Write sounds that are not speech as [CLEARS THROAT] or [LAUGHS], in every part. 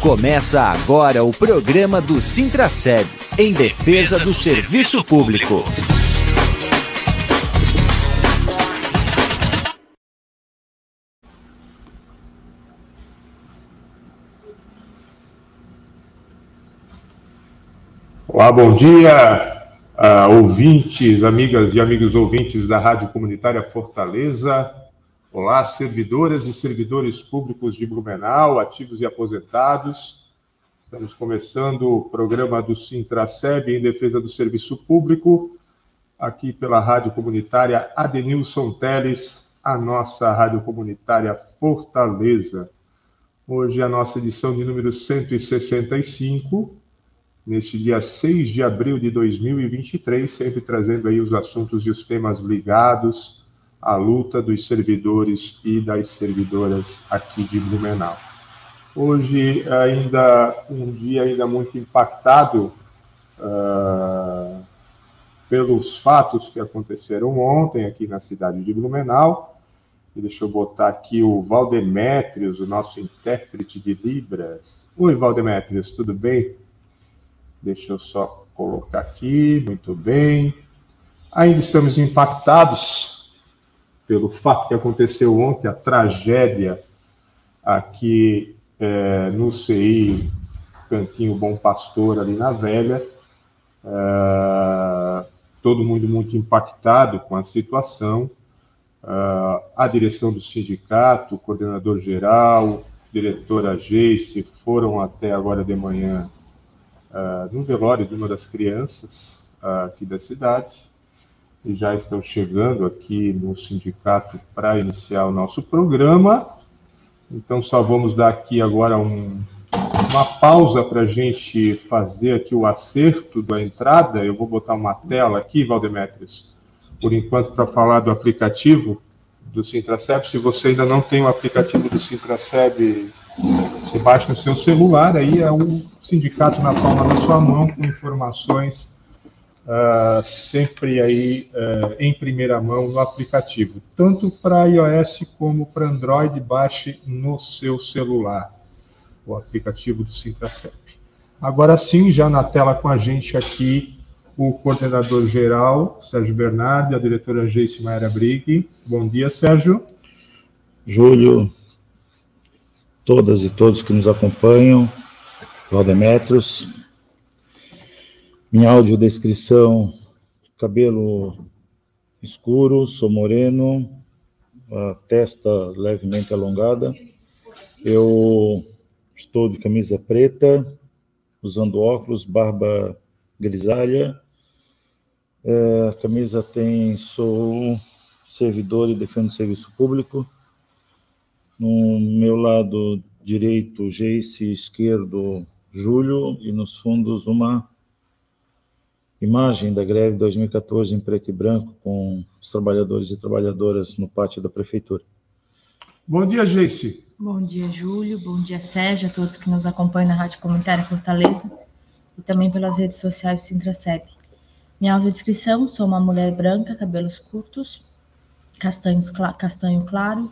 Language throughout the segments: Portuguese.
Começa agora o programa do Sintraceb, em defesa do serviço público. Olá, bom dia, uh, ouvintes, amigas e amigos ouvintes da Rádio Comunitária Fortaleza. Olá, servidoras e servidores públicos de Blumenau, ativos e aposentados. Estamos começando o programa do Sintraceb em defesa do serviço público, aqui pela Rádio Comunitária Adenilson Teles, a nossa Rádio Comunitária Fortaleza. Hoje é a nossa edição de número 165 neste dia 6 de abril de 2023, sempre trazendo aí os assuntos e os temas ligados à luta dos servidores e das servidoras aqui de Blumenau. Hoje ainda um dia ainda muito impactado uh, pelos fatos que aconteceram ontem aqui na cidade de Blumenau. E deixa eu botar aqui o Valdemétrios, o nosso intérprete de Libras. Oi, Valdemétrios, tudo bem? Deixa eu só colocar aqui, muito bem. Ainda estamos impactados pelo fato que aconteceu ontem, a tragédia aqui é, no CI Cantinho Bom Pastor, ali na Velha. É, todo mundo muito impactado com a situação. É, a direção do sindicato, o coordenador geral, diretora Geice foram até agora de manhã uh, no velório de uma das crianças uh, aqui da cidade e já estão chegando aqui no sindicato para iniciar o nosso programa. Então, só vamos dar aqui agora um, uma pausa para a gente fazer aqui o acerto da entrada. Eu vou botar uma tela aqui, Valdemetrios, por enquanto, para falar do aplicativo do Sintraceb. Se você ainda não tem o aplicativo do Sintraceb, você baixa no seu celular, aí é um sindicato na palma da sua mão, com informações uh, sempre aí uh, em primeira mão no aplicativo, tanto para iOS como para Android, baixe no seu celular o aplicativo do Sintracep. Agora sim, já na tela com a gente aqui, o coordenador geral, Sérgio Bernardi, a diretora Geice Maera Brigg. Bom dia, Sérgio. Júlio, todas e todos que nos acompanham, Valdemetros. Minha audiodescrição, cabelo escuro, sou moreno, testa levemente alongada. Eu estou de camisa preta, usando óculos, barba grisalha. É, a camisa tem, sou servidor e defendo serviço público. No meu lado direito, Jace, esquerdo, Júlio, e nos fundos uma imagem da greve 2014 em preto e branco com os trabalhadores e trabalhadoras no pátio da prefeitura. Bom dia, Geice. Bom dia, Júlio. Bom dia, Sérgio, a todos que nos acompanham na Rádio Comunitária Fortaleza e também pelas redes sociais do Sintraceb. Minha audiodescrição, sou uma mulher branca, cabelos curtos, castanhos, castanho claro,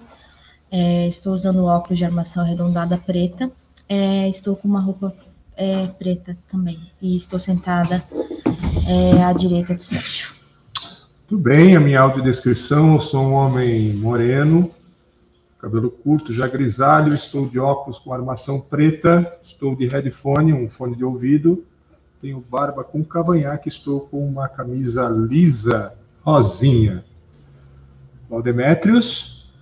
é, estou usando óculos de armação arredondada preta, é, estou com uma roupa é, preta também. E estou sentada é, à direita do Sérgio. Tudo bem, a minha audiodescrição, eu sou um homem moreno, cabelo curto, já grisalho, estou de óculos com armação preta, estou de headphone, um fone de ouvido, tenho barba com cavanhaque, estou com uma camisa lisa, rosinha. Valdemétrios.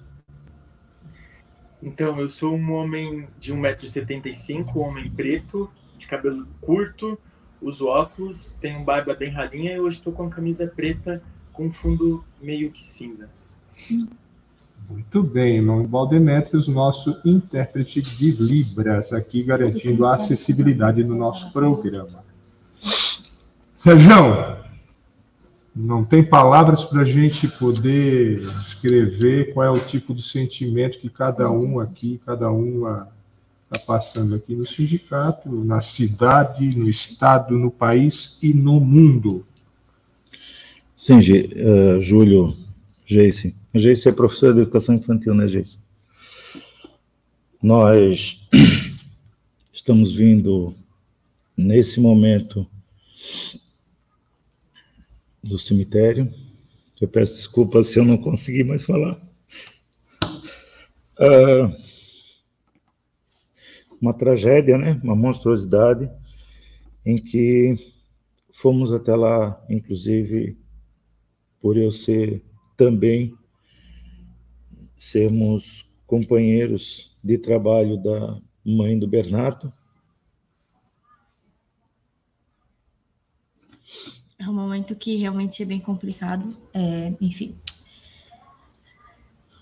Então, eu sou um homem de 1,75m, um homem preto, de cabelo curto, uso óculos, tenho barba bem ralinha e hoje estou com a camisa preta com fundo meio que cinza. Muito bem, irmão Valdemetrios, nosso intérprete de Libras, aqui garantindo a acessibilidade no nosso programa. Sérgio, não tem palavras para a gente poder descrever qual é o tipo de sentimento que cada um aqui, cada uma está passando aqui no sindicato, na cidade, no estado, no país e no mundo. Sim, uh, Júlio, Geice. Geice é professor de educação infantil, né, Geice? Nós [CLEARS THROAT] estamos vindo nesse momento do cemitério. Eu peço desculpas se eu não conseguir mais falar. Uh, uma tragédia, né? Uma monstruosidade em que fomos até lá, inclusive por eu ser também sermos companheiros de trabalho da mãe do Bernardo. É um momento que realmente é bem complicado. É, enfim.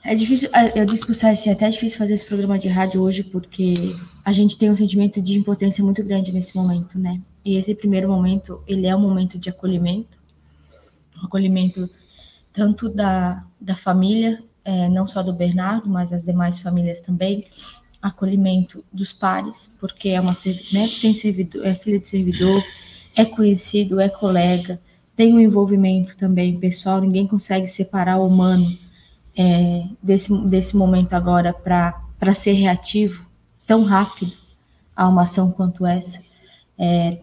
É difícil, é, eu disse para o é até difícil fazer esse programa de rádio hoje, porque a gente tem um sentimento de impotência muito grande nesse momento, né? E esse primeiro momento, ele é um momento de acolhimento, um acolhimento tanto da, da família, é, não só do Bernardo, mas as demais famílias também, acolhimento dos pares, porque é uma né, tem servidor, é filha de servidor, é conhecido, é colega, tem um envolvimento também pessoal, ninguém consegue separar o humano é, desse, desse momento agora para ser reativo tão rápido a uma ação quanto essa. É,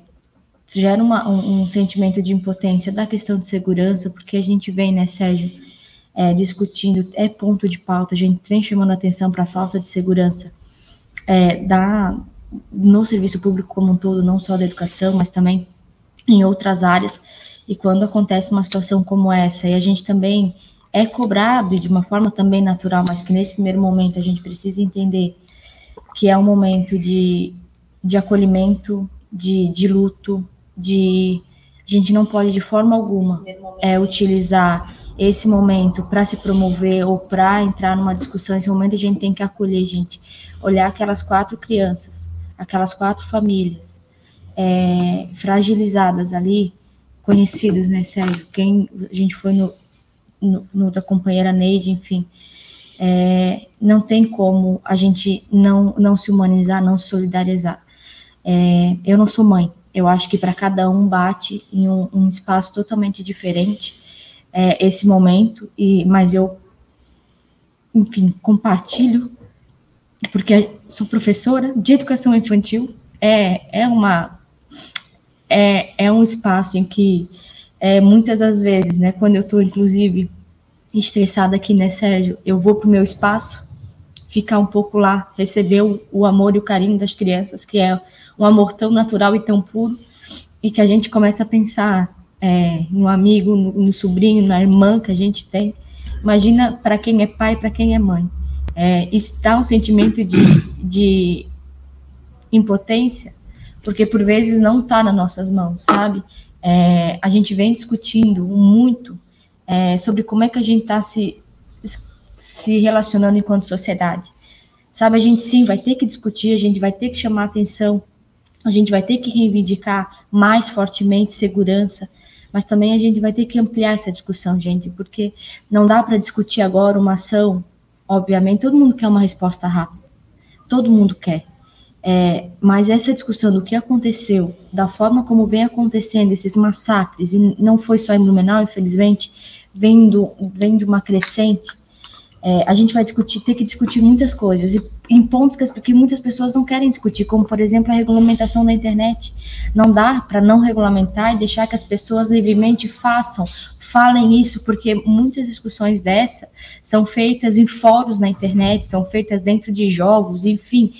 gera uma, um, um, sentimento de impotência da questão de segurança, porque a gente vem, né, Sérgio, é, discutindo, é ponto de pauta, a gente vem chamando atenção para a falta de segurança é, da, no serviço público como um todo, não só da educação, mas também em outras áreas. E quando acontece uma situação como essa, e a gente também é cobrado, e de uma forma também natural, mas que nesse primeiro momento a gente precisa entender que é um momento de, de acolhimento, de, de luto, de. A gente não pode de forma alguma é, utilizar esse momento para se promover ou para entrar numa discussão. Esse momento a gente tem que acolher, gente. Olhar aquelas quatro crianças, aquelas quatro famílias é, fragilizadas ali, conhecidos, né, Sérgio? Quem a gente foi no, no, no da companheira Neide, enfim. É, não tem como a gente não, não se humanizar, não se solidarizar. É, eu não sou mãe, eu acho que para cada um bate em um, um espaço totalmente diferente é, esse momento, e, mas eu, enfim, compartilho, porque sou professora de educação infantil, é, é uma é, é um espaço em que é, muitas das vezes, né, quando eu estou, inclusive, estressada aqui, né, Sérgio, eu vou para o meu espaço, ficar um pouco lá, receber o, o, amor e o carinho das crianças, que é um amor tão natural e tão puro, e que a gente começa a pensar é, no amigo, no, no, sobrinho, na irmã que a gente tem. Imagina para quem é pai, para quem é mãe. É, está um sentimento de, de impotência, porque por vezes não está nas nossas mãos, sabe? É, a gente vem discutindo muito é, sobre como é que a gente está se, se relacionando enquanto sociedade. Sabe, a gente sim vai ter que discutir, a gente vai ter que chamar atenção, a gente vai ter que reivindicar mais fortemente segurança, mas também a gente vai ter que ampliar essa discussão, gente, porque não dá para discutir agora uma ação, obviamente, todo mundo quer uma resposta rápida, todo mundo quer. É, mas essa discussão do que aconteceu, da forma como vem acontecendo esses massacres, e não foi só em Blumenau, infelizmente, vem, do, vem de uma crescente, é, a gente vai discutir, ter que discutir muitas coisas, e em pontos que, que muitas pessoas não querem discutir, como, por exemplo, a regulamentação da internet. Não dá para não regulamentar e deixar que as pessoas livremente façam, falem isso, porque muitas discussões dessa são feitas em fóruns na internet, são feitas dentro de jogos, enfim.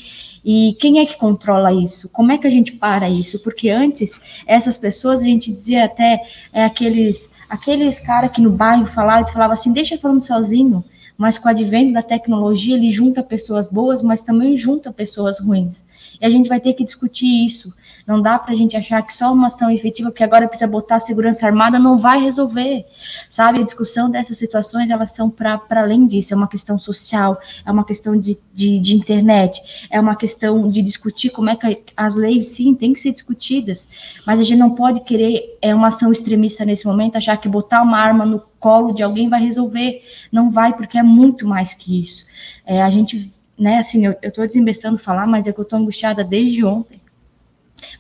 E quem é que controla isso? Como é que a gente para isso? Porque antes, essas pessoas, a gente dizia até é, aqueles, aqueles caras que no bairro falavam, falava assim, deixa falando sozinho, mas com o advento da tecnologia, ele junta pessoas boas, mas também junta pessoas ruins. E a gente vai ter que discutir isso. Não dá para a gente achar que só uma ação efetiva, porque agora precisa botar a segurança armada, não vai resolver. Sabe, a discussão dessas situações, elas são para além disso. É uma questão social, é uma questão de, de, de, internet, é uma questão de discutir como é que as leis, sim, têm que ser discutidas. Mas a gente não pode querer é uma ação extremista nesse momento, achar que botar uma arma no colo de alguém vai resolver. Não vai, porque é muito mais que isso. É, a gente, né, assim, eu, estou desembestando falar, mas é que eu estou angustiada desde ontem.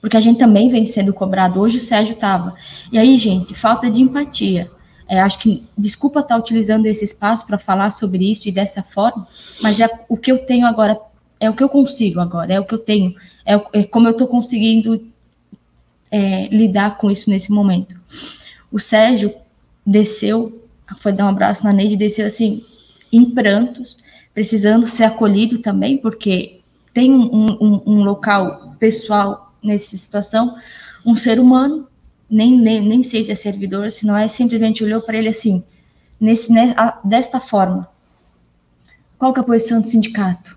Porque a gente também vem sendo cobrado. Hoje o Sérgio estava. E aí, gente, falta de empatia. É, acho que, desculpa estar tá utilizando esse espaço para falar sobre isso e dessa forma, mas é o que eu tenho agora é o que eu consigo agora, é o que eu tenho, é, é como eu estou conseguindo é, lidar com isso nesse momento. O Sérgio desceu, foi dar um abraço na Neide, desceu assim, em prantos, precisando ser acolhido também, porque tem um, um, um local pessoal nessa situação, um ser humano, nem, nem, nem sei se é servidor, se não é, simplesmente olhou para ele assim, nesse, né, desta forma. Qual que é a posição do sindicato?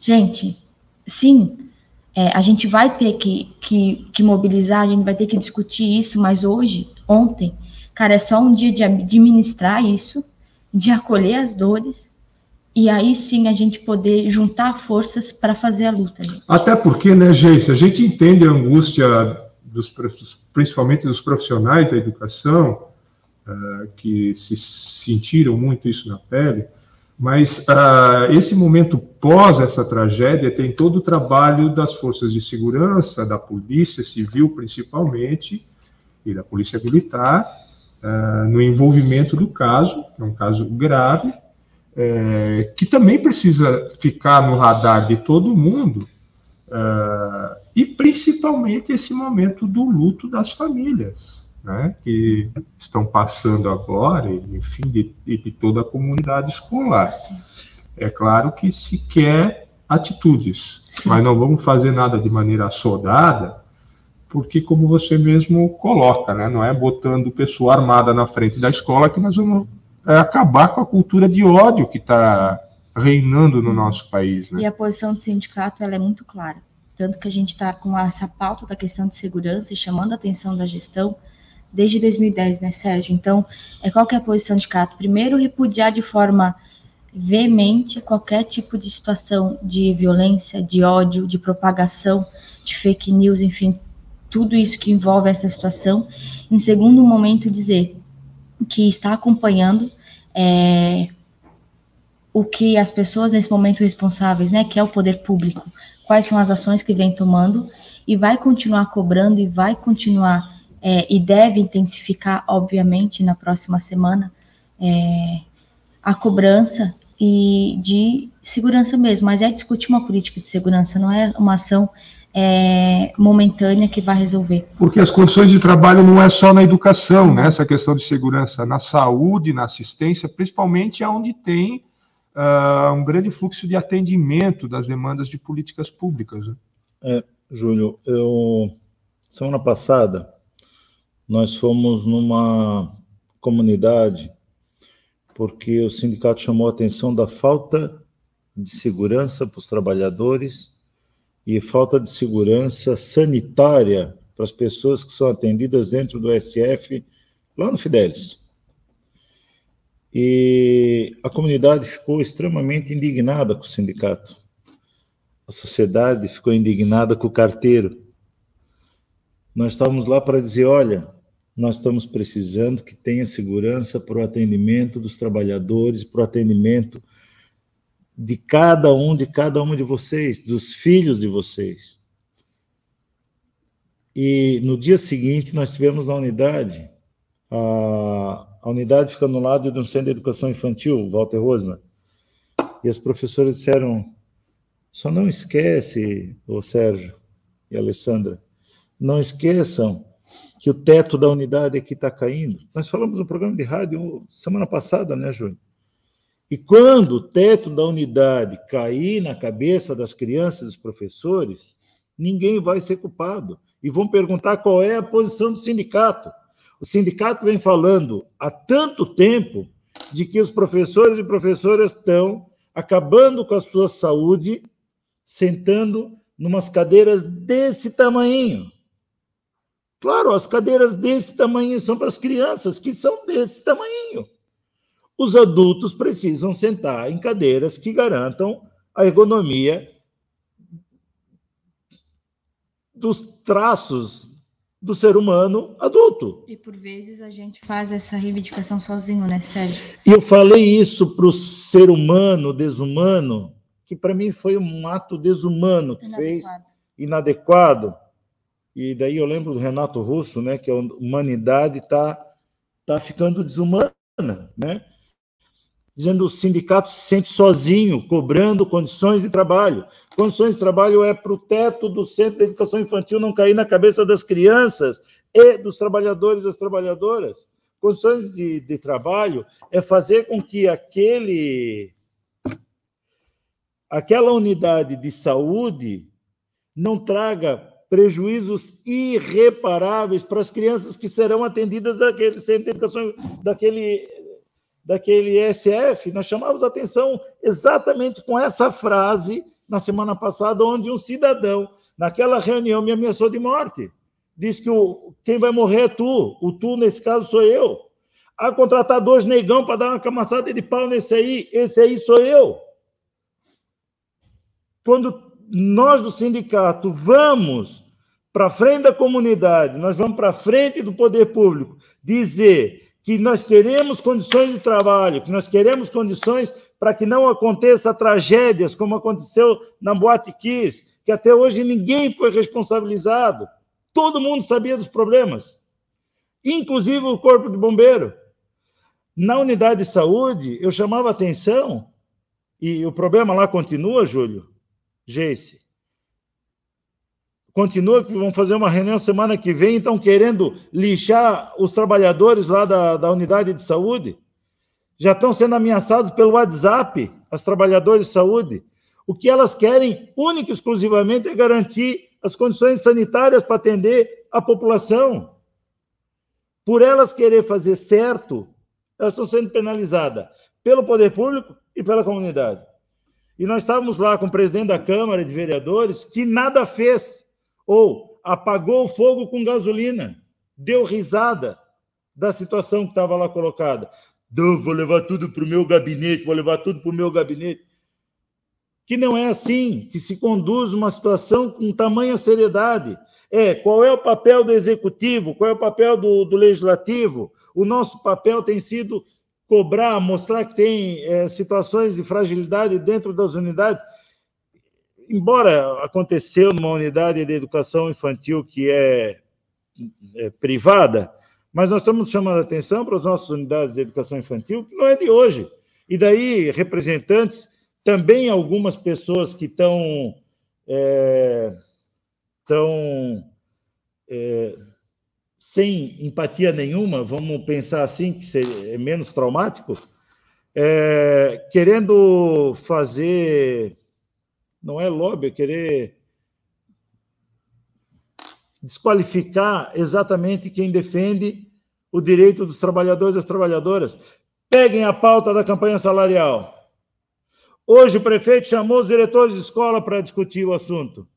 Gente, sim, é, a gente vai ter que, que, que, mobilizar, a gente vai ter que discutir isso, mas hoje, ontem, cara, é só um dia de administrar isso, de acolher as dores, e aí sim a gente poder juntar forças para fazer a luta. Gente. Até porque, né, gente, a gente entende a angústia dos, principalmente dos profissionais da educação, uh, que se sentiram muito isso na pele, mas uh, esse momento pós essa tragédia tem todo o trabalho das forças de segurança, da polícia civil principalmente, e da polícia militar, uh, no envolvimento do caso, que é um caso grave, é, que também precisa ficar no radar de todo mundo, uh, e principalmente esse momento do luto das famílias, né, que estão passando agora, enfim, de, de toda a comunidade escolar. Sim. É claro que se quer atitudes, Sim. mas não vamos fazer nada de maneira assodada, porque, como você mesmo coloca, né, não é botando pessoa armada na frente da escola que nós vamos é, acabar com a cultura de ódio que está reinando no nosso país. Né? E a posição do sindicato ela é muito clara. Tanto que a gente está com essa pauta da questão de segurança e chamando a atenção da gestão desde 2010, né, Sérgio? Então, é qual é a posição de sindicato? Primeiro, repudiar de forma veemente qualquer tipo de situação de violência, de ódio, de propagação, de fake news, enfim, tudo isso que envolve essa situação. Em segundo momento, dizer que está acompanhando é, o que as pessoas nesse momento responsáveis, né, que é o poder público, quais são as ações que vem tomando e vai continuar cobrando e vai continuar é, e deve intensificar, obviamente, na próxima semana é, a cobrança e de segurança mesmo, mas é discutir uma política de segurança, não é uma ação é, momentânea que vai resolver. Porque as condições de trabalho não é só na educação, né? Essa questão de segurança, na saúde, na assistência, principalmente onde tem uh, um grande fluxo de atendimento das demandas de políticas públicas. Né? É, Júlio, eu semana passada nós fomos numa comunidade porque o sindicato chamou a atenção da falta de segurança para os trabalhadores e falta de segurança sanitária para as pessoas que são atendidas dentro do SF, lá no Fidelis. E a comunidade ficou extremamente indignada com o sindicato. A sociedade ficou indignada com o carteiro. Nós estávamos lá para dizer: olha, nós estamos precisando que tenha segurança para o atendimento dos trabalhadores, para o atendimento de cada um, de cada uma de vocês, dos filhos de vocês. E no dia seguinte, nós tivemos na unidade, a, a unidade fica no lado de um centro de educação infantil, Walter Rosman, e as professoras disseram: só não esquece, o Sérgio e a Alessandra, não esqueçam que o teto da unidade aqui está caindo. Nós falamos no programa de rádio semana passada, né, Júnior? E quando o teto da unidade cair na cabeça das crianças e dos professores, ninguém vai ser culpado. E vão perguntar qual é a posição do sindicato. O sindicato vem falando há tanto tempo de que os professores e professoras estão acabando com a sua saúde, sentando numas cadeiras desse tamanho. Claro, as cadeiras desse tamanho são para as crianças, que são desse tamanho os adultos precisam sentar em cadeiras que garantam a ergonomia dos traços do ser humano adulto. E por vezes a gente faz essa reivindicação sozinho, né, Sérgio? E eu falei isso para o ser humano desumano, que para mim foi um ato desumano que inadequado. fez inadequado. E daí eu lembro do Renato Russo, né, que a humanidade está tá ficando desumana, né? Dizendo que o sindicato se sente sozinho, cobrando condições de trabalho. Condições de trabalho é para o teto do centro de educação infantil não cair na cabeça das crianças e dos trabalhadores e das trabalhadoras. Condições de, de trabalho é fazer com que aquele aquela unidade de saúde não traga prejuízos irreparáveis para as crianças que serão atendidas daquele centro de educação, daquele, daquele SF. Nós chamamos a atenção exatamente com essa frase na semana passada, onde um cidadão, naquela reunião, me ameaçou de morte. Disse que o, quem vai morrer é tu, o tu, nesse caso, sou eu. A contratar dois negão para dar uma camaçada de pau nesse aí, esse aí sou eu. Quando nós do sindicato vamos para frente da comunidade, nós vamos para frente do poder público dizer que nós queremos condições de trabalho, que nós queremos condições para que não aconteça tragédias como aconteceu na Boate Kiss, que até hoje ninguém foi responsabilizado. Todo mundo sabia dos problemas, inclusive o corpo de bombeiro. Na unidade de saúde, eu chamava atenção, e o problema lá continua, Júlio, Geice. Continua que vão fazer uma reunião semana que vem, estão querendo lixar os trabalhadores lá da, da unidade de saúde. Já estão sendo ameaçados pelo WhatsApp, as trabalhadoras de saúde. O que elas querem, única e exclusivamente, é garantir as condições sanitárias para atender a população. Por elas querer fazer certo, elas estão sendo penalizadas pelo poder público e pela comunidade. E nós estávamos lá com o presidente da Câmara de Vereadores, que nada fez, ou apagou o fogo com gasolina, deu risada da situação que estava lá colocada. vou levar tudo para o meu gabinete, vou levar tudo para o meu gabinete. Que não é assim que se conduz uma situação com tamanha seriedade. É, qual é o papel do executivo, qual é o papel do, do legislativo? O nosso papel tem sido cobrar, mostrar que tem é, situações de fragilidade dentro das unidades. Embora aconteceu numa unidade de educação infantil que é, é privada, mas nós estamos chamando a atenção para as nossas unidades de educação infantil, que não é de hoje. E daí, representantes, também algumas pessoas que estão. É, estão é, sem empatia nenhuma, vamos pensar assim, que é menos traumático, é, querendo fazer. Não é lobby, é querer desqualificar exatamente quem defende o direito dos trabalhadores e das trabalhadoras. Peguem a pauta da campanha salarial. Hoje o prefeito chamou os diretores de escola para discutir o assunto.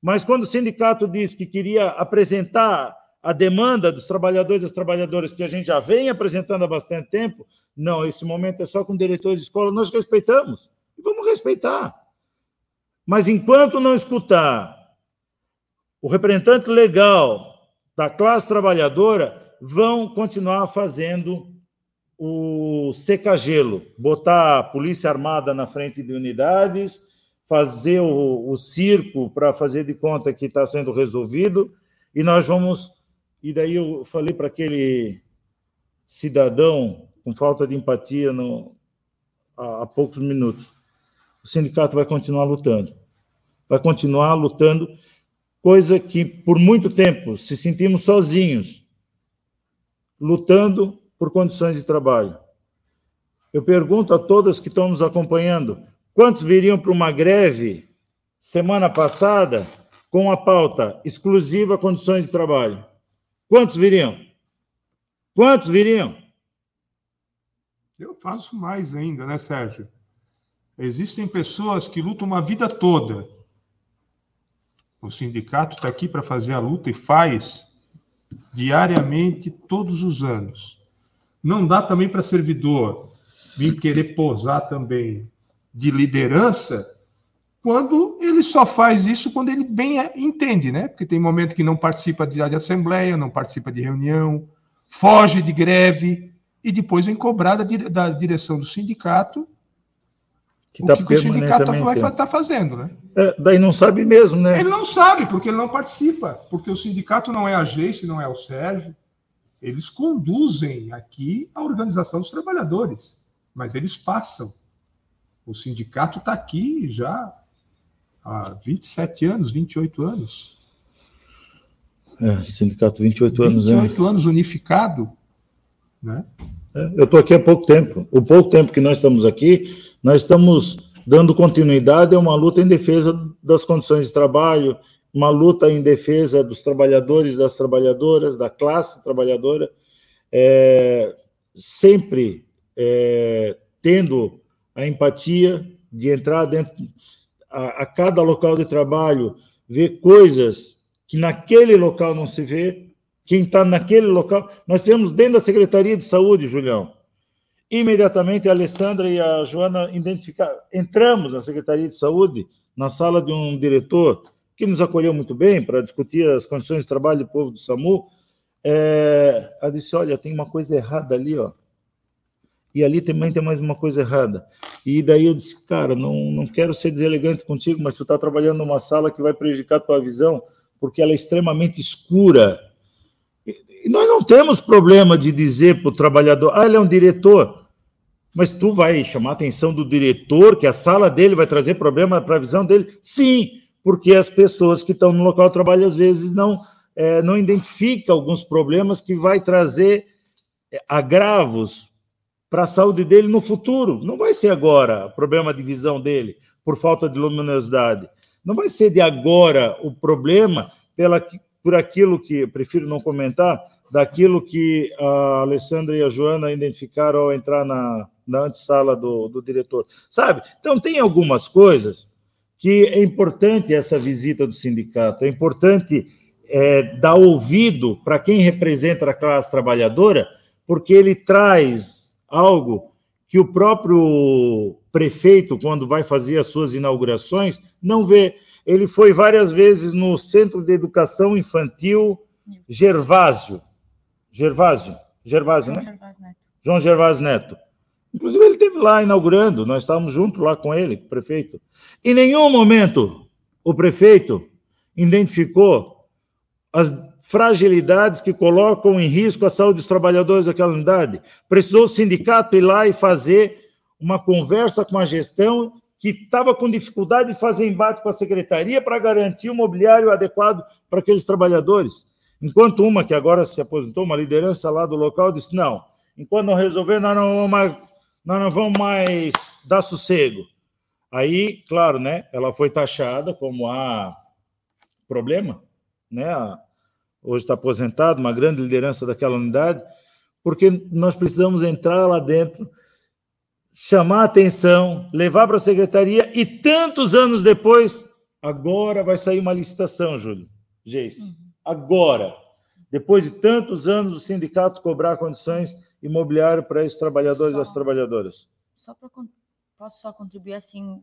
Mas quando o sindicato disse que queria apresentar a demanda dos trabalhadores e das trabalhadoras que a gente já vem apresentando há bastante tempo, não, esse momento é só com diretores de escola, nós respeitamos e vamos respeitar. Mas enquanto não escutar o representante legal da classe trabalhadora, vão continuar fazendo o secagelo, botar a polícia armada na frente de unidades, fazer o, o circo para fazer de conta que está sendo resolvido, e nós vamos e daí eu falei para aquele cidadão com falta de empatia no, há, há poucos minutos: o sindicato vai continuar lutando. Vai continuar lutando, coisa que por muito tempo se sentimos sozinhos, lutando por condições de trabalho. Eu pergunto a todas que estão nos acompanhando: quantos viriam para uma greve semana passada com a pauta exclusiva condições de trabalho? Quantos viriam? Quantos viriam? Eu faço mais ainda, né, Sérgio? Existem pessoas que lutam uma vida toda. O sindicato está aqui para fazer a luta e faz diariamente, todos os anos. Não dá também para servidor vir querer posar também de liderança quando ele só faz isso quando ele bem entende, né? Porque tem momento que não participa de, assembleia, não participa de reunião, foge de greve e depois vem cobrar da, da direção do sindicato que o tá que, que o sindicato vai estar tá fazendo, né? É, daí não sabe mesmo, né? Ele não sabe, porque ele não participa, porque o sindicato não é a Geice, não é o Sérgio. Eles conduzem aqui a organização dos trabalhadores. mas eles passam. O sindicato está aqui já há 27 anos, 28 anos. É, sindicato 28 anos, 28 anos unificado, né? É, eu estou aqui há pouco tempo. O pouco tempo que nós estamos aqui, nós estamos dando continuidade a uma luta em defesa das condições de trabalho, uma luta em defesa dos trabalhadores, das trabalhadoras, da classe trabalhadora, é, sempre é, tendo a empatia de entrar dentro a, a cada local de trabalho, ver coisas que naquele local não se vê, quem está naquele local. Nós tivemos dentro da Secretaria de Saúde, Julião, imediatamente a Alessandra e a Joana identificaram. Entramos na Secretaria de Saúde, na sala de um diretor que nos acolheu muito bem para discutir as condições de trabalho do povo do SAMU. É, ela disse: Olha, tem uma coisa errada ali, ó. E ali também tem mais uma coisa errada. E daí eu disse: Cara, não, não quero ser deselegante contigo, mas tu está trabalhando numa sala que vai prejudicar a tua visão porque ela é extremamente escura. E nós não temos problema de dizer para o trabalhador, ah, ele é um diretor, mas tu vai chamar a atenção do diretor, que a sala dele vai trazer problema para a visão dele? Sim, porque as pessoas que estão no local de trabalho às vezes não, é, não identificam alguns problemas que vai trazer é, agravos para a saúde dele no futuro. Não vai ser agora o problema de visão dele por falta de luminosidade. Não vai ser de agora o problema pela, por aquilo que, prefiro não comentar, daquilo que a Alessandra e a Joana identificaram ao entrar na, na antessala do, do diretor. Sabe? Então, tem algumas coisas que é importante essa visita do sindicato, é importante é, dar ouvido para quem representa a classe trabalhadora, porque ele traz algo que o próprio prefeito, quando vai fazer as suas inaugurações, não vê. Ele foi várias vezes no Centro de Educação Infantil Gervásio. Gervásio? Gervásio, João né? Gervásio Neto. João Gervásio Neto. Inclusive, ele esteve lá inaugurando, nós estávamos juntos lá com ele, o prefeito. Em nenhum momento o prefeito identificou as fragilidades que colocam em risco a saúde dos trabalhadores daquela unidade. Precisou o sindicato ir lá e fazer uma conversa com a gestão que estava com dificuldade de fazer embate com a secretaria para garantir o mobiliário adequado para aqueles trabalhadores. Enquanto uma que agora se aposentou, uma liderança lá do local, disse: não, enquanto não resolver, nós não vamos mais, nós não vamos mais dar sossego. Aí, claro, né, ela foi taxada como a problema, né, hoje está aposentado, uma grande liderança daquela unidade, porque nós precisamos entrar lá dentro, chamar a atenção, levar para a secretaria e tantos anos depois, agora vai sair uma licitação, Júlio, Geice. Uhum. Agora, depois de tantos anos, o sindicato cobrar condições imobiliárias para esses trabalhadores só, e as trabalhadoras. Só pra, posso só contribuir assim,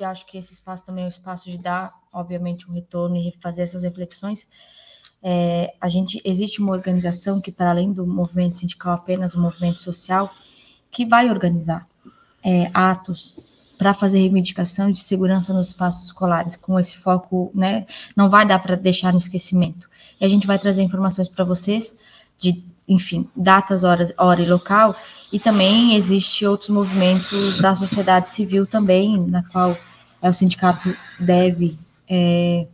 acho que esse espaço também é o espaço de dar, obviamente, um retorno e fazer essas reflexões é, a gente existe uma organização que, para além do movimento sindical, apenas o movimento social, que vai organizar é, atos para fazer reivindicação de segurança nos espaços escolares, com esse foco, né? Não vai dar para deixar no esquecimento. E a gente vai trazer informações para vocês de, enfim, datas, horas, hora e local, e também existe outros movimentos da sociedade civil também, na qual é, o sindicato deve é,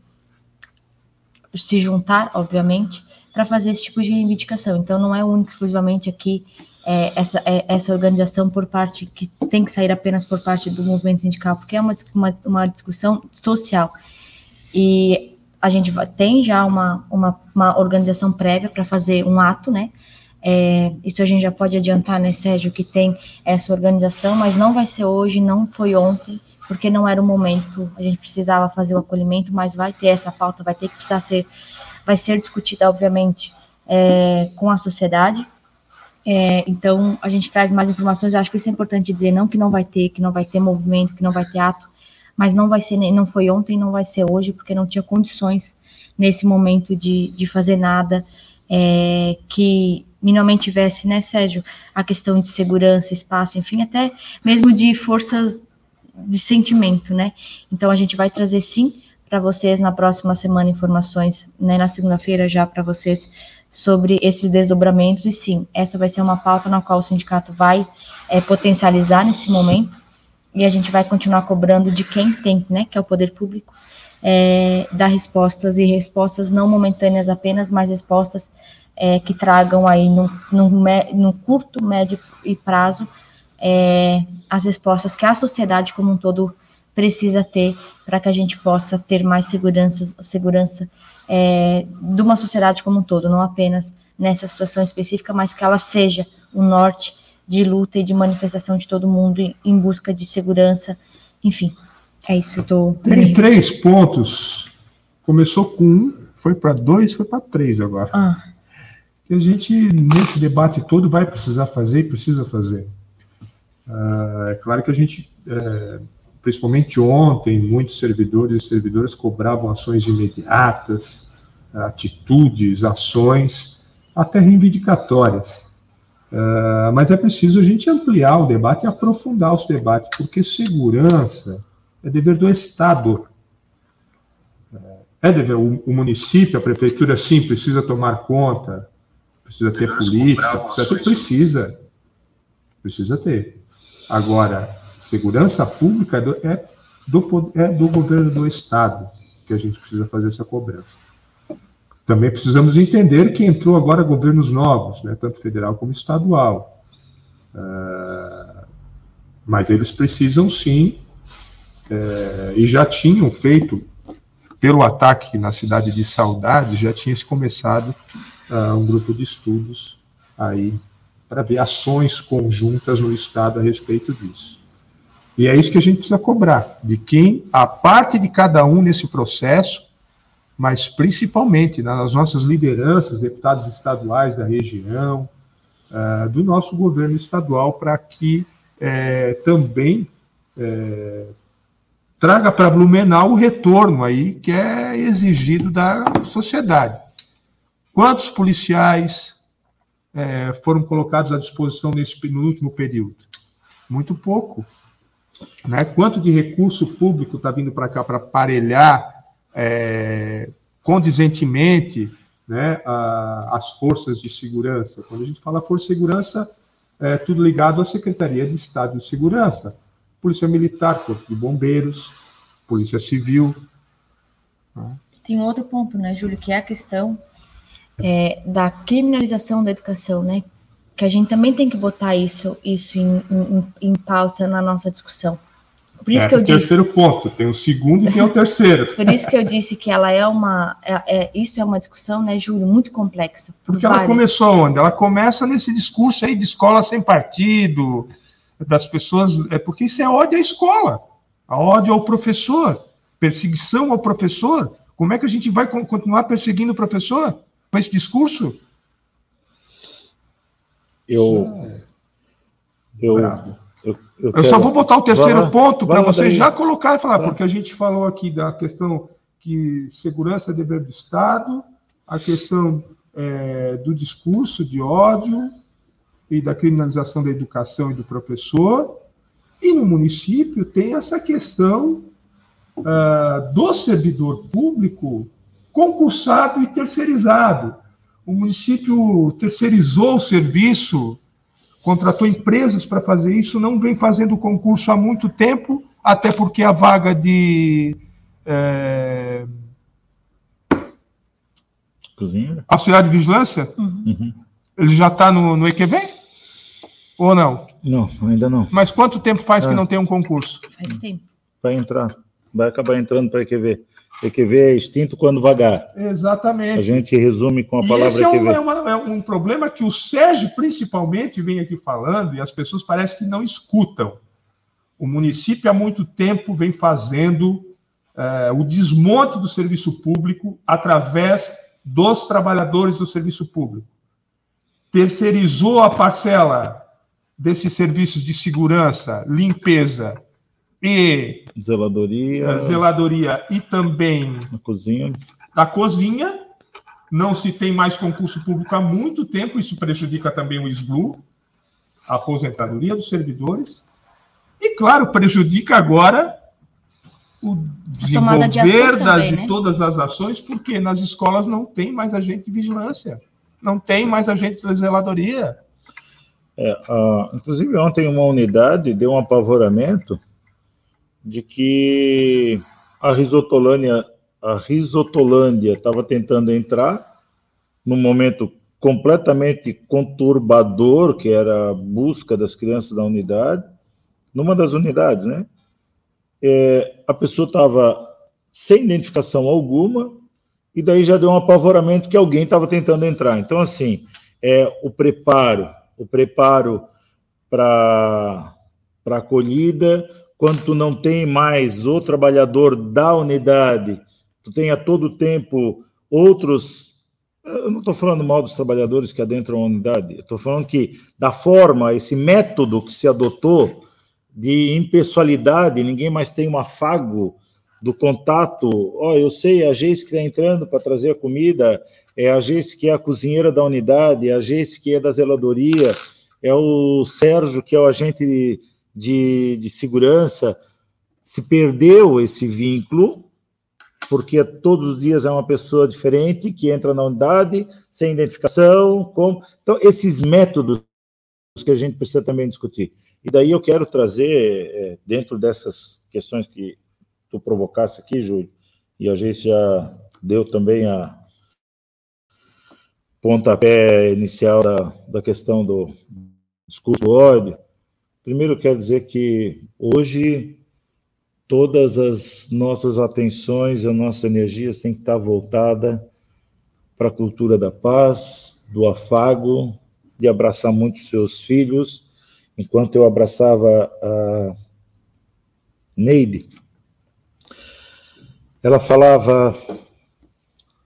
se juntar, obviamente, para fazer esse tipo de reivindicação. Então, não é único exclusivamente aqui é, essa, é, essa organização por parte que tem que sair apenas por parte do movimento sindical, porque é uma, uma, uma discussão social. E a gente tem já uma, uma, uma organização prévia para fazer um ato, né? É, isso a gente já pode adiantar, né, Sérgio, que tem essa organização, mas não vai ser hoje, não foi ontem, porque não era o momento, a gente precisava fazer o acolhimento, mas vai ter essa pauta, vai ter que precisar ser, vai ser discutida, obviamente, é, com a sociedade. É, então, a gente traz mais informações, eu acho que isso é importante dizer, não que não vai ter, que não vai ter movimento, que não vai ter ato, mas não vai ser, não foi ontem, não vai ser hoje, porque não tinha condições nesse momento de, de fazer nada é, que minimamente tivesse, né, Sérgio, a questão de segurança, espaço, enfim, até mesmo de forças de sentimento, né? Então a gente vai trazer sim para vocês na próxima semana informações, né, na segunda-feira já para vocês sobre esses desdobramentos, e sim, essa vai ser uma pauta na qual o sindicato vai é, potencializar nesse momento, e a gente vai continuar cobrando de quem tem, né, que é o poder público, é, dar respostas, e respostas não momentâneas apenas, mas respostas é, que tragam aí no, no, no, curto, médio e prazo é, as respostas que a sociedade como um todo precisa ter para que a gente possa ter mais segurança, segurança é, de uma sociedade como um todo, não apenas nessa situação específica, mas que ela seja o norte de luta e de manifestação de todo mundo em, busca de segurança. Enfim, é isso. Eu tô... Tem três pontos. Começou com um, foi para dois, foi para três agora. Ah. Que a gente, nesse debate todo, vai precisar fazer e precisa fazer. Uh, é claro que a gente é, principalmente ontem, muitos servidores e servidoras cobravam ações imediatas, atitudes, ações, até reivindicatórias. Uh, mas é preciso a gente ampliar o debate e aprofundar os debates, porque segurança é dever do Estado. É dever, o, o município, a prefeitura, sim, precisa tomar conta, precisa ter política, precisa, ter, precisa, precisa ter. Agora, segurança pública é do, é do governo do Estado que a gente precisa fazer essa cobrança. Também precisamos entender que entrou agora governos novos, né, tanto federal como estadual. Uh, mas eles precisam sim, uh, e já tinham feito, pelo ataque na cidade de Saudade, já tinha se começado uh, um grupo de estudos aí para ver ações conjuntas no Estado a respeito disso. E é isso que a gente precisa cobrar, de quem, a parte de cada um nesse processo, mas principalmente nas nossas lideranças, deputados estaduais da região, uh, do nosso governo estadual, para que é, também é, traga para Blumenau o retorno aí que é exigido da sociedade. Quantos policiais é, foram colocados à disposição nesse, no último período? Muito pouco. Né? Quanto de recurso público está vindo para cá para aparelhar é, condizentemente né, a, as forças de segurança? Quando a gente fala força de segurança, é tudo ligado à Secretaria de Estado de Segurança. Polícia Militar, Corpo de Bombeiros, Polícia Civil. Né? Tem outro ponto, né, Júlio, que é a questão é, da criminalização da educação, né? que a gente também tem que botar isso, isso em, em, em pauta na nossa discussão. Por isso é, que eu o disse. terceiro ponto, tem o segundo e tem o terceiro. [LAUGHS] Por isso que eu disse que ela é uma. É, é, isso é uma discussão, né, Júlio, muito complexa. Por Porque várias. ela começou onde? Ela começa nesse discurso aí de escola sem partido, das pessoas. É porque isso é ódio à escola, a ódio ao professor, perseguição ao professor. Como é que a gente vai continuar perseguindo o professor com esse discurso? Eu, eu, eu, eu, eu quero... só vou botar o terceiro vai, ponto para você daí. já colocar e falar, tá. porque a gente falou aqui da questão que segurança é dever do Estado, a questão é, do discurso de ódio e da criminalização da educação e do professor, e no município tem essa questão uh, do servidor público concursado e terceirizado o município terceirizou o serviço, contratou empresas para fazer isso, não vem fazendo concurso há muito tempo, até porque a vaga de. É... Cozinha? Auxiliar de vigilância? Uhum. Ele já está no, no EQV? Ou não? Não, ainda não. Mas quanto tempo faz é. que não tem um concurso? Faz tempo. Vai entrar. Vai acabar entrando para EQV. EQV é extinto quando vagar. Exatamente. A gente resume com a palavra esse é um, é, uma, é um problema que o Sérgio, principalmente, vem aqui falando e as pessoas parecem que não escutam. O município há muito tempo vem fazendo é, o desmonte do serviço público através dos trabalhadores do serviço público. Terceirizou a parcela desses serviços de segurança, limpeza, e zeladoria, zeladoria e também a cozinha. Da cozinha. Não se tem mais concurso público há muito tempo, isso prejudica também o SBLU, a aposentadoria dos servidores. E, claro, prejudica agora o desenvolver de, das, também, né? de todas as ações, porque nas escolas não tem mais agente de vigilância. não tem mais agente de zeladoria. É, uh, inclusive, ontem uma unidade deu um apavoramento de que a Risotolândia a Risotolândia estava tentando entrar num momento completamente conturbador, que era a busca das crianças da unidade, numa das unidades, né? É, a pessoa estava sem identificação alguma, e daí já deu um apavoramento que alguém estava tentando entrar. Então, assim, é o preparo, o preparo para a acolhida, quando tu não tem mais o trabalhador da unidade, tu tem a todo tempo outros eu não estou falando mal dos trabalhadores que adentram a unidade, estou falando que, da forma, esse método que se adotou de impessoalidade, ninguém mais tem um afago do contato. Ó, oh, eu sei, é a Geice que está entrando para trazer a comida, é a Geice que é a cozinheira da unidade, é a Geice que é da zeladoria, é o Sérgio que é o agente de, de, segurança. Se perdeu esse vínculo, porque todos os dias é uma pessoa diferente que entra na unidade, sem identificação. Então, esses métodos que a gente precisa também discutir. E daí eu quero trazer, é, dentro dessas questões que tu provocasse aqui, Júlio, e a gente já deu também a pontapé inicial da, da questão do discurso do ódio, primeiro quero dizer que hoje todas as nossas atenções, as nossas energias têm que estar voltada para a cultura da paz, do afago, de abraçar muito seus filhos. Enquanto eu abraçava a Neide, ela falava: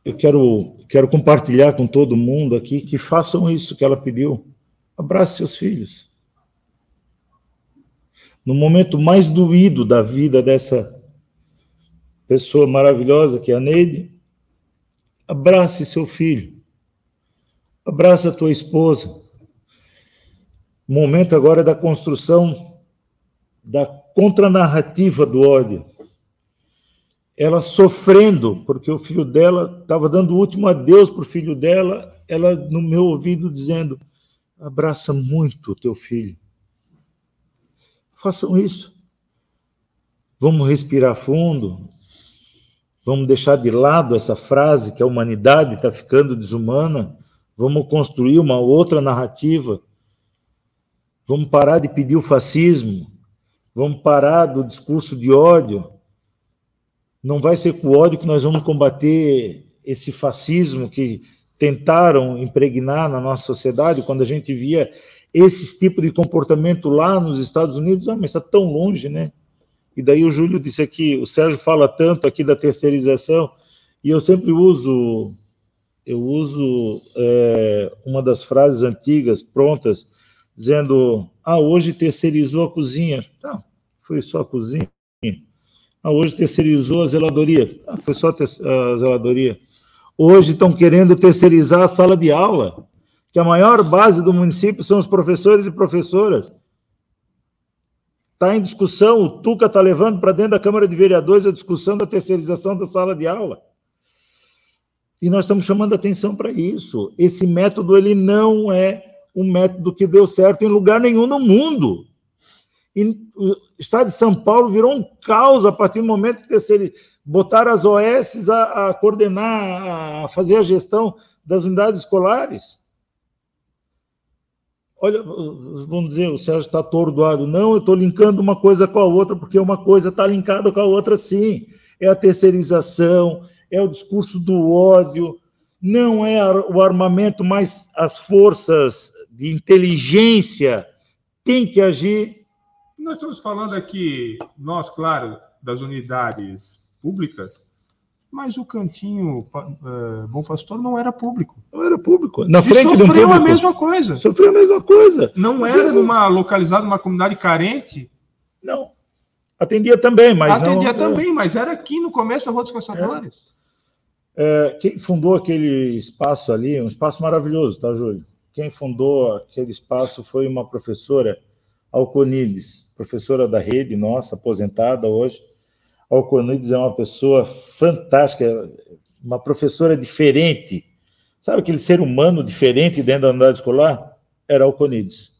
Eu quero, quero compartilhar com todo mundo aqui que façam isso que ela pediu. Abrace seus filhos no momento mais doído da vida dessa pessoa maravilhosa que é a Neide, abrace seu filho, abrace a tua esposa. O momento agora é da construção da contranarrativa do ódio. Ela sofrendo, porque o filho dela estava dando o último adeus para o filho dela, ela no meu ouvido dizendo: abraça muito o teu filho Façam isso. Vamos respirar fundo. Vamos deixar de lado essa frase que a humanidade está ficando desumana. Vamos construir uma outra narrativa. Vamos parar de pedir o fascismo. Vamos parar do discurso de ódio. Não vai ser com ódio que nós vamos combater esse fascismo que tentaram impregnar na nossa sociedade quando a gente via esse tipo de comportamento lá nos Estados Unidos, ah, mas está tão longe, né? E daí o Júlio disse aqui, o Sérgio fala tanto aqui da terceirização, e eu sempre uso, eu uso é, uma das frases antigas, prontas, dizendo, ah, hoje terceirizou a cozinha. Não, foi só a cozinha. Ah, hoje terceirizou a zeladoria. Ah, foi só a zeladoria. Hoje estão querendo terceirizar a sala de aula que a maior base do município são os professores e professoras. Está em discussão, o Tuca está levando para dentro da Câmara de Vereadores a discussão da terceirização da sala de aula. E nós estamos chamando atenção para isso. Esse método ele não é um método que deu certo em lugar nenhum no mundo. E o Estado de São Paulo virou um caos a partir do momento que terceiro, botaram as OS a, a coordenar, a fazer a gestão das unidades escolares. Olha, vamos dizer, o Sérgio está atordoado. Não, eu estou linkando uma coisa com a outra, porque uma coisa está linkada com a outra, sim. É a terceirização, é o discurso do ódio, não é o armamento, mas as forças de inteligência têm que agir. Nós estamos falando aqui, nós, claro, das unidades públicas, mas o cantinho uh, Bom Pastor não era público. Não era público. Na frente e sofreu a mesma coisa. Sofreu a mesma coisa. Não era numa localizado numa comunidade carente. Não. Atendia também, mas Atendia não, também, mas era aqui no começo da Rua dos Caçadores. É. É, quem fundou aquele espaço ali, um espaço maravilhoso, tá, Júlio? Quem fundou aquele espaço foi uma professora, Alconides, professora da rede nossa, aposentada hoje, Alconides é uma pessoa fantástica, uma professora diferente, Sabe aquele ser humano diferente dentro da unidade escolar? Era o Conides.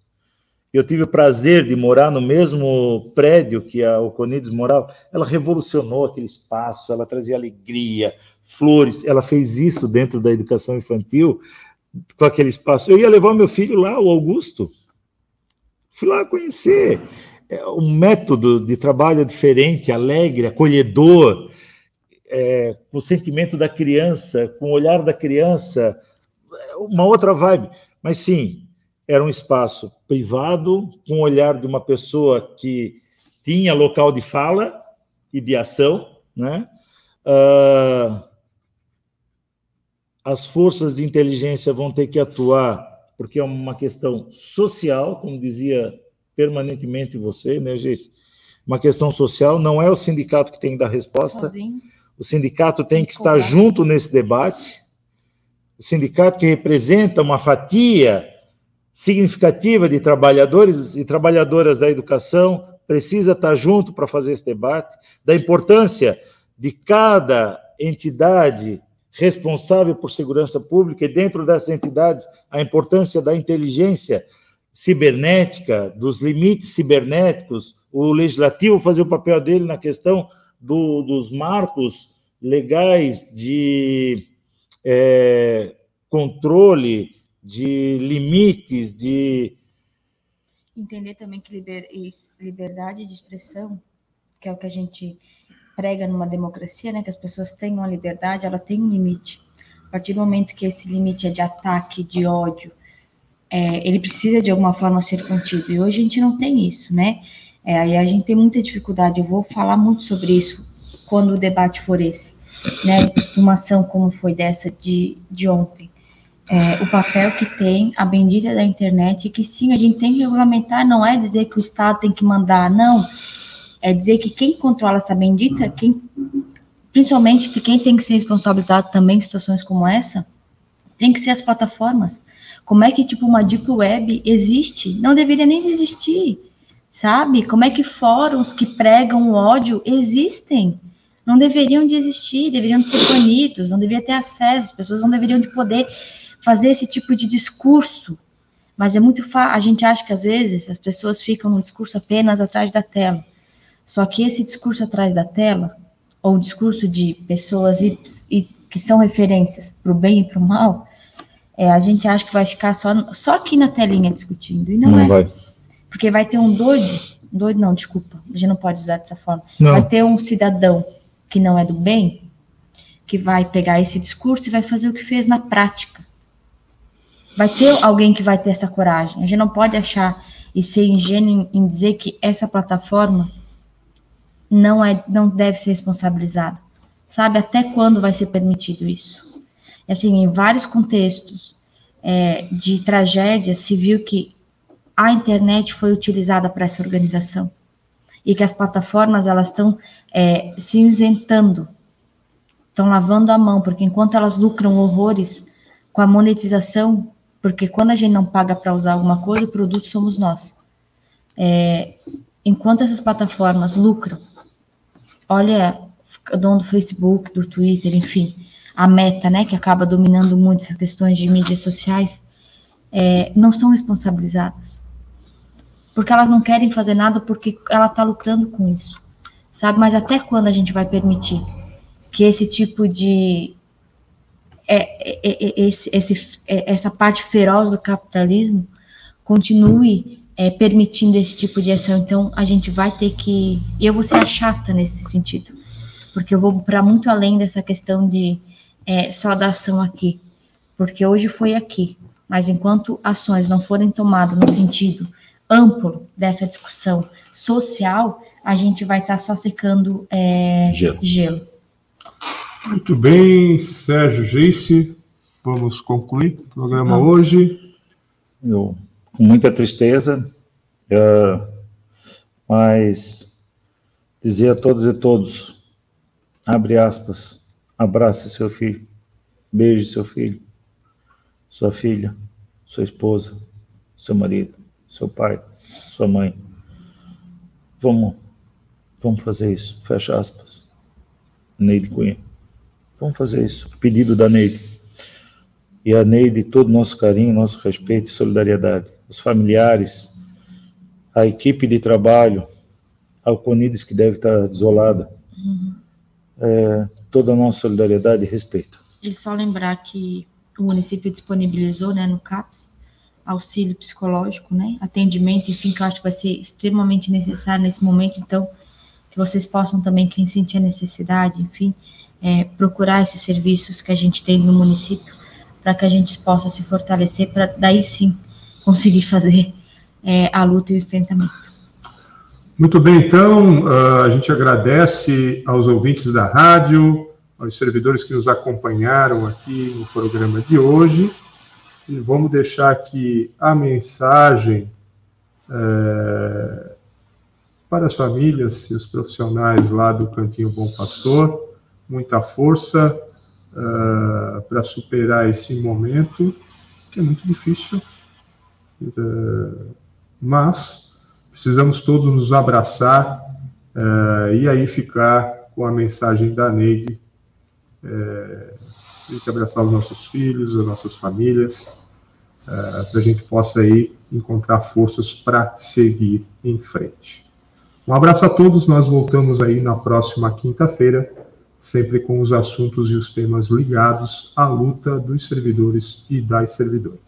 Eu tive o prazer de morar no mesmo prédio que a Oconides morava. Ela revolucionou aquele espaço, ela trazia alegria, flores. Ela fez isso dentro da educação infantil, com aquele espaço. Eu ia levar meu filho lá, o Augusto. Fui lá conhecer. É, um método de trabalho diferente, alegre, acolhedor, é, com o sentimento da criança, com o olhar da criança, uma outra vibe. Mas sim, era um espaço privado, com o olhar de uma pessoa que tinha local de fala e de ação, né? Uh, as forças de inteligência vão ter que atuar, porque é uma questão social, como dizia permanentemente você, né, Geice? Uma questão social, não é o sindicato que tem que dar resposta. Sozinho. O sindicato tem que estar junto nesse debate. O sindicato que representa uma fatia significativa de trabalhadores e trabalhadoras da educação precisa estar junto para fazer esse debate, da importância de cada entidade responsável por segurança pública e dentro dessas entidades a importância da inteligência cibernética, dos limites cibernéticos, o legislativo fazer o papel dele na questão do, dos marcos legais de é, controle de limites, de. Entender também que liber, liberdade de expressão, que é o que a gente prega numa democracia, né, que as pessoas tenham a liberdade, ela tem um limite. A partir do momento que esse limite é de ataque, de ódio, é, ele precisa de alguma forma ser contido. E hoje a gente não tem isso, né? É, aí a gente tem muita dificuldade. Eu vou falar muito sobre isso quando o debate for esse, né? Uma ação como foi dessa de, de ontem é, o papel que tem a bendita da internet, que sim, a gente tem que regulamentar, não é dizer que o Estado tem que mandar, não. É dizer que quem controla essa bendita, quem, principalmente quem tem que ser responsabilizado também em situações como essa, tem que ser as plataformas. Como é que, tipo, uma Deep Web existe? Não deveria nem existir, sabe? Como é que fóruns que pregam ódio existem? Não deveriam de existir, deveriam de ser banidos, não deveria ter acesso, as pessoas não deveriam de poder fazer esse tipo de discurso. Mas é muito a gente acha que às vezes as pessoas ficam no discurso apenas atrás da tela. Só que esse discurso atrás da tela, ou discurso de pessoas e, e que são referências para o bem e para o mal, é, a gente acha que vai ficar só, só aqui na telinha discutindo. E não, não é. Vai. Porque vai ter um doido, doido não, desculpa, a gente não pode usar dessa forma. Não. Vai ter um cidadão que não é do bem, que vai pegar esse discurso e vai fazer o que fez na prática vai ter alguém que vai ter essa coragem. A gente não pode achar e ser ingênuo em dizer que essa plataforma não é, não deve ser responsabilizada. Sabe até quando vai ser permitido isso? Assim, em vários contextos é, de tragédia, se viu que a internet foi utilizada para essa organização e que as plataformas elas estão é, se isentando, estão lavando a mão, porque enquanto elas lucram horrores com a monetização porque quando a gente não paga para usar alguma coisa, o produto somos nós. É, enquanto essas plataformas lucram, olha dono do Facebook, do Twitter, enfim, a meta, né, que acaba dominando muito essas questões de mídias sociais, é, não são responsabilizadas. Porque elas não querem fazer nada porque ela está lucrando com isso. Sabe? Mas até quando a gente vai permitir que esse tipo de é, é, é, esse, esse, essa parte feroz do capitalismo continue é, permitindo esse tipo de ação. Então, a gente vai ter que. Eu vou ser a chata nesse sentido, porque eu vou para muito além dessa questão de é, só da ação aqui, porque hoje foi aqui, mas enquanto ações não forem tomadas no sentido amplo dessa discussão social, a gente vai estar tá só secando é, gelo. gelo. Muito bem, Sérgio Geice, vamos concluir o programa ah, hoje. Eu, com muita tristeza, uh, mas dizer a todos e todos, abre aspas, abrace seu filho, beije seu filho, sua filha, sua esposa, seu marido, seu pai, sua mãe. Vamos, vamos fazer isso, fecha aspas. Neide Cunha. Vamos fazer isso. Pedido da Neide. E a Neide, todo o nosso carinho, nosso respeito e solidariedade. Os familiares, a equipe de trabalho, a Alconides, que deve estar desolada. Uhum. É, toda a nossa solidariedade e respeito. E só lembrar que o município disponibilizou, né, no CAPS, auxílio psicológico, né, atendimento, enfim, que eu acho que vai ser extremamente necessário nesse momento, então, que vocês possam também, quem sentir a necessidade, enfim, é, procurar esses serviços que a gente tem no município, para que a gente possa se fortalecer, para daí sim conseguir fazer é, a luta e o enfrentamento. Muito bem, então, uh, a gente agradece aos ouvintes da rádio, aos servidores que nos acompanharam aqui no programa de hoje. E vamos deixar aqui a mensagem é, para as famílias e os profissionais lá do Cantinho Bom Pastor. Muita força é, para superar esse momento, que é muito difícil, é, mas precisamos todos nos abraçar é, e aí ficar com a mensagem da Neide é, a gente abraçar os nossos filhos, as nossas famílias, é, para a gente possa aí encontrar forças para seguir em frente. Um abraço a todos, nós voltamos aí na próxima quinta-feira, sempre com os assuntos e os temas ligados à luta dos servidores e das servidoras.